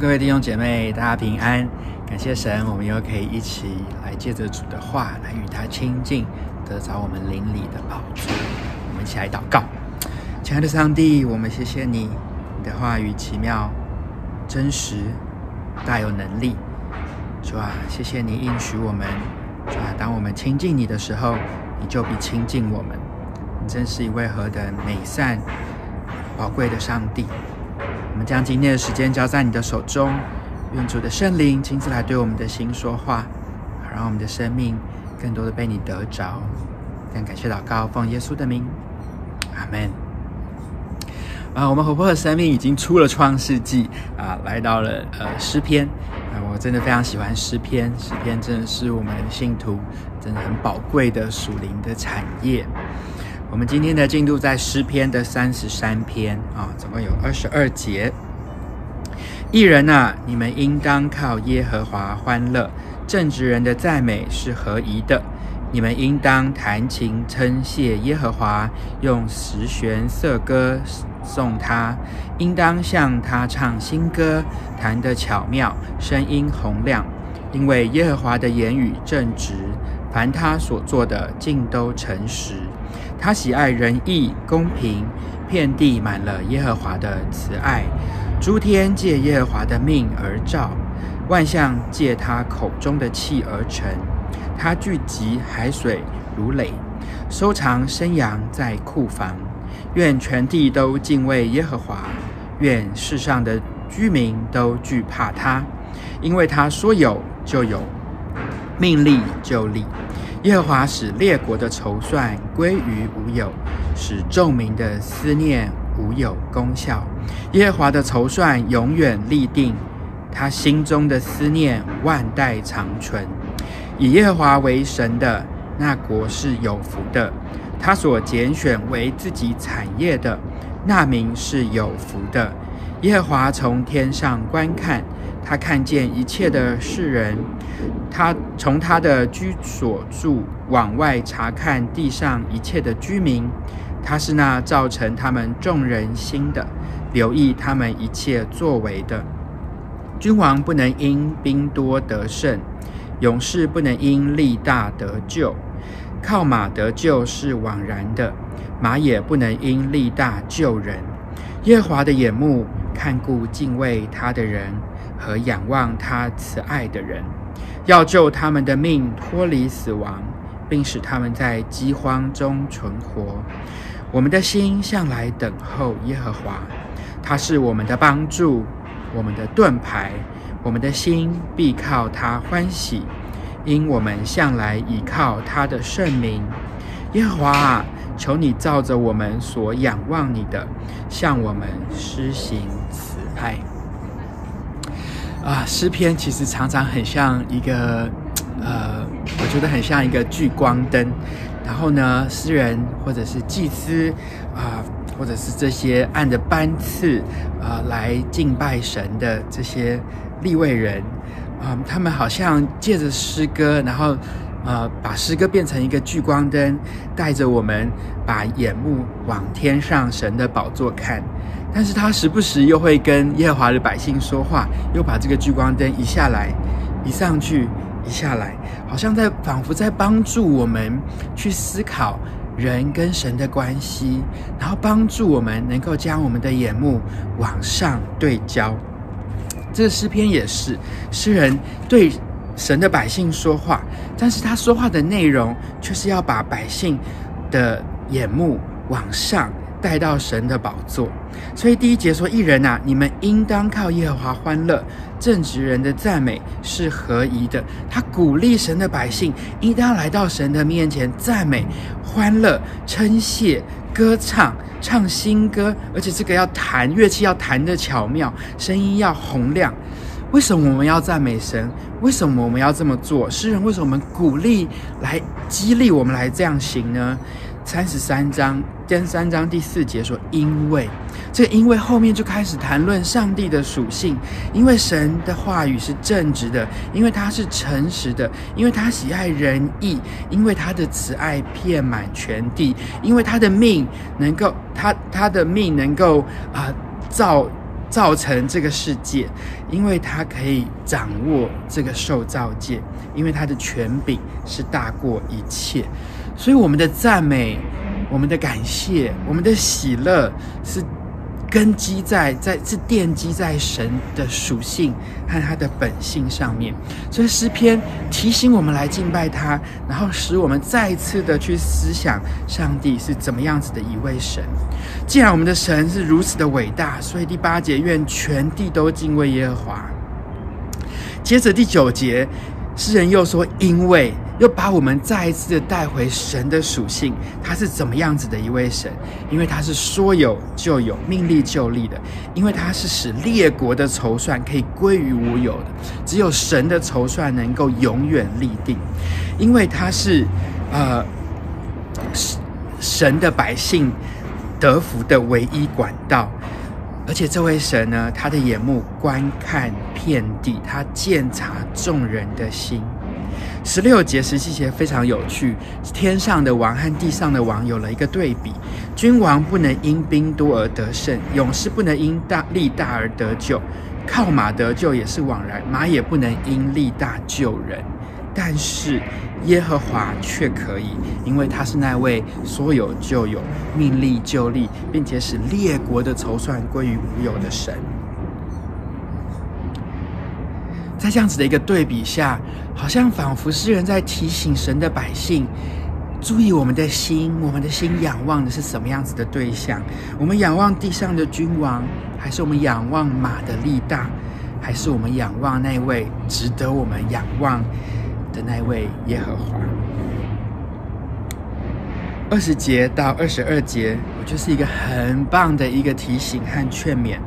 各位弟兄姐妹，大家平安！感谢神，我们又可以一起来借着主的话来与他亲近，得着我们灵里的宝珠。我们一起来祷告，亲爱的上帝，我们谢谢你，你的话语奇妙、真实、大有能力。主啊，谢谢你应许我们，主啊，当我们亲近你的时候，你就必亲近我们。你真是一位何等美善、宝贵的上帝。我们将今天的时间交在你的手中，愿主的圣灵亲自来对我们的心说话，好让我们的生命更多的被你得着。但感谢祷告，奉耶稣的名，阿门。啊，我们活泼的生命已经出了创世纪啊，来到了呃诗篇啊，我真的非常喜欢诗篇，诗篇真的是我们信徒真的很宝贵的属灵的产业。我们今天的进度在诗篇的三十三篇啊，总共有二十二节。艺人啊，你们应当靠耶和华欢乐；正直人的赞美是合宜的。你们应当弹琴称谢耶和华，用十弦瑟歌颂他，应当向他唱新歌，弹得巧妙，声音洪亮。因为耶和华的言语正直，凡他所做的尽都诚实。他喜爱仁义公平，遍地满了耶和华的慈爱。诸天借耶和华的命而造，万象借他口中的气而成。他聚集海水如垒，收藏生羊在库房。愿全地都敬畏耶和华，愿世上的居民都惧怕他，因为他说有就有，命立就立。耶和华使列国的筹算归于无有，使众民的思念无有功效。耶和华的筹算永远立定，他心中的思念万代长存。以耶和华为神的那国是有福的，他所拣选为自己产业的那民是有福的。耶和华从天上观看。他看见一切的世人，他从他的居所处往外查看地上一切的居民。他是那造成他们众人心的，留意他们一切作为的。君王不能因兵多得胜，勇士不能因力大得救。靠马得救是枉然的，马也不能因力大救人。耶和华的眼目看顾敬畏他的人。和仰望他慈爱的人，要救他们的命脱离死亡，并使他们在饥荒中存活。我们的心向来等候耶和华，他是我们的帮助，我们的盾牌。我们的心必靠他欢喜，因我们向来倚靠他的圣名。耶和华啊，求你照着我们所仰望你的，向我们施行慈爱。啊，诗篇其实常常很像一个，呃，我觉得很像一个聚光灯。然后呢，诗人或者是祭司啊，或者是这些按着班次啊来敬拜神的这些立位人啊，他们好像借着诗歌，然后呃，把诗歌变成一个聚光灯，带着我们把眼目往天上神的宝座看。但是他时不时又会跟耶和华的百姓说话，又把这个聚光灯移下来，移上去，移下来，好像在仿佛在帮助我们去思考人跟神的关系，然后帮助我们能够将我们的眼目往上对焦。这个诗篇也是诗人对神的百姓说话，但是他说话的内容却是要把百姓的眼目往上。带到神的宝座，所以第一节说：“义人啊，你们应当靠耶和华欢乐；正直人的赞美是合宜的。”他鼓励神的百姓应当来到神的面前赞美、欢乐、称谢、歌唱、唱新歌，而且这个要弹乐器要弹得巧妙，声音要洪亮。为什么我们要赞美神？为什么我们要这么做？诗人为什么我们鼓励来激励我们来这样行呢？三十三章，第三章第四节说：“因为这，因为后面就开始谈论上帝的属性。因为神的话语是正直的，因为他是诚实的，因为他喜爱仁义，因为他的慈爱遍满全地，因为他的命能够，他他的命能够啊、造造成这个世界，因为他可以掌握这个受造界，因为他的权柄是大过一切，所以我们的赞美、我们的感谢、我们的喜乐是。根基在在是奠基在神的属性和他的本性上面，所以诗篇提醒我们来敬拜他，然后使我们再次的去思想上帝是怎么样子的一位神。既然我们的神是如此的伟大，所以第八节愿全地都敬畏耶和华。接着第九节，诗人又说，因为。又把我们再一次的带回神的属性，他是怎么样子的一位神？因为他是说有就有，命立就立的；因为他是使列国的筹算可以归于无有的，只有神的筹算能够永远立定；因为他是呃神的百姓得福的唯一管道，而且这位神呢，他的眼目观看遍地，他鉴察众人的心。十六节、十七节非常有趣，天上的王和地上的王有了一个对比：君王不能因兵多而得胜，勇士不能因大力大而得救，靠马得救也是枉然，马也不能因力大救人。但是耶和华却可以，因为他是那位说有就有、命立就立，并且使列国的筹算归于无有的神。在这样子的一个对比下，好像仿佛诗人在提醒神的百姓，注意我们的心，我们的心仰望的是什么样子的对象？我们仰望地上的君王，还是我们仰望马的力大，还是我们仰望那位值得我们仰望的那位耶和华？二十节到二十二节，我就是一个很棒的一个提醒和劝勉。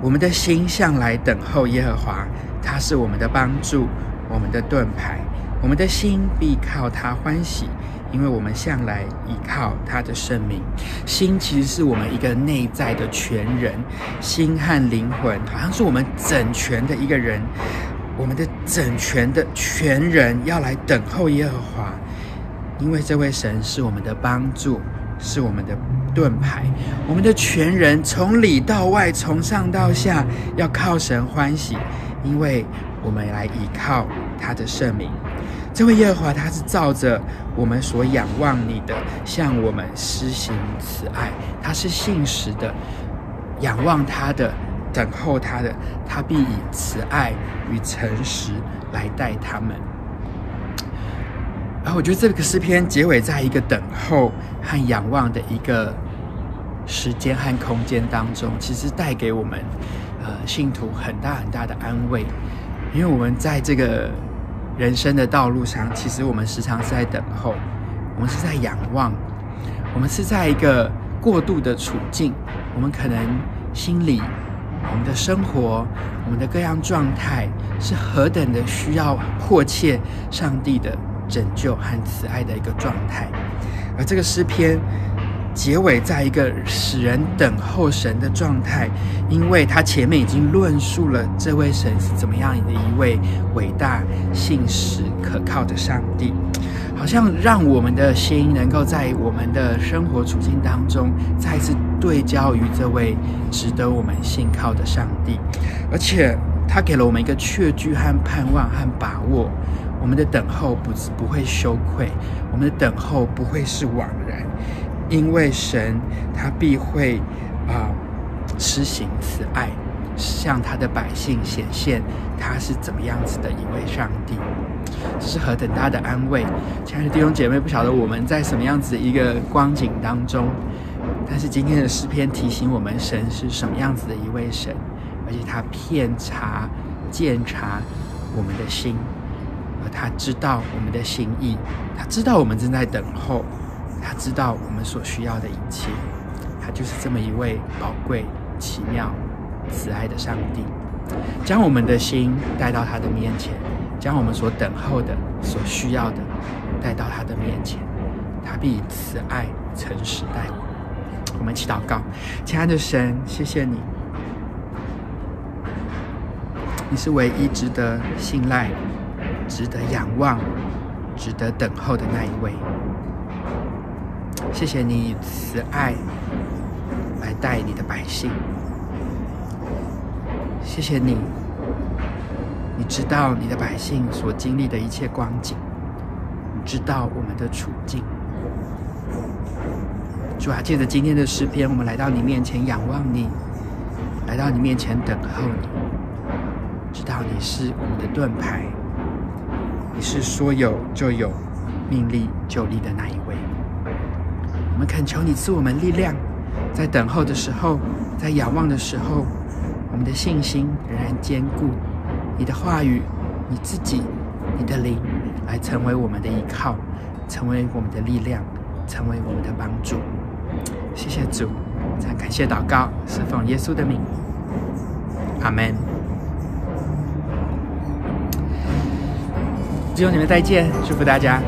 我们的心向来等候耶和华。他是我们的帮助，我们的盾牌，我们的心必靠他欢喜，因为我们向来倚靠他的圣名。心其实是我们一个内在的全人，心和灵魂好像是我们整全的一个人。我们的整全的全人要来等候耶和华，因为这位神是我们的帮助，是我们的盾牌。我们的全人从里到外，从上到下，要靠神欢喜。因为我们来依靠他的圣名，这位耶和华他是照着我们所仰望你的，向我们施行慈爱。他是信实的，仰望他的，等候他的，他必以慈爱与诚实来待他们。然后我觉得这个诗篇结尾在一个等候和仰望的一个时间和空间当中，其实带给我们。呃，信徒很大很大的安慰，因为我们在这个人生的道路上，其实我们时常是在等候，我们是在仰望，我们是在一个过渡的处境，我们可能心里、我们的生活、我们的各样状态，是何等的需要迫切上帝的拯救和慈爱的一个状态，而这个诗篇。结尾在一个使人等候神的状态，因为他前面已经论述了这位神是怎么样的一位伟大、信实、可靠的上帝，好像让我们的心能够在我们的生活处境当中再次对焦于这位值得我们信靠的上帝，而且他给了我们一个确据和盼望和把握，我们的等候不不会羞愧，我们的等候不会是枉然。因为神他必会啊、呃、施行慈爱，向他的百姓显现他是怎么样子的一位上帝，这是何等大的安慰！亲爱的弟兄姐妹，不晓得我们在什么样子的一个光景当中，但是今天的诗篇提醒我们，神是什么样子的一位神，而且他遍察、鉴察我们的心，而他知道我们的心意，他知道我们正在等候。他知道我们所需要的一切，他就是这么一位宝贵、奇妙、慈爱的上帝，将我们的心带到他的面前，将我们所等候的、所需要的带到他的面前，他必以慈爱、诚实待我。我们一起祷告，亲爱的神，谢谢你，你是唯一值得信赖、值得仰望、值得等候的那一位。谢谢你以慈爱来待你的百姓，谢谢你，你知道你的百姓所经历的一切光景，你知道我们的处境。主啊，借着今天的诗篇，我们来到你面前仰望你，来到你面前等候你，知道你是我们的盾牌，你是说有就有、命立就立的那一位。我们恳求你赐我们力量，在等候的时候，在仰望的时候，我们的信心仍然坚固。你的话语，你自己，你的灵，来成为我们的依靠，成为我们的力量，成为我们的帮助。谢谢主，再感谢祷告，是奉耶稣的名，阿门。弟兄姐妹再见，祝福大家。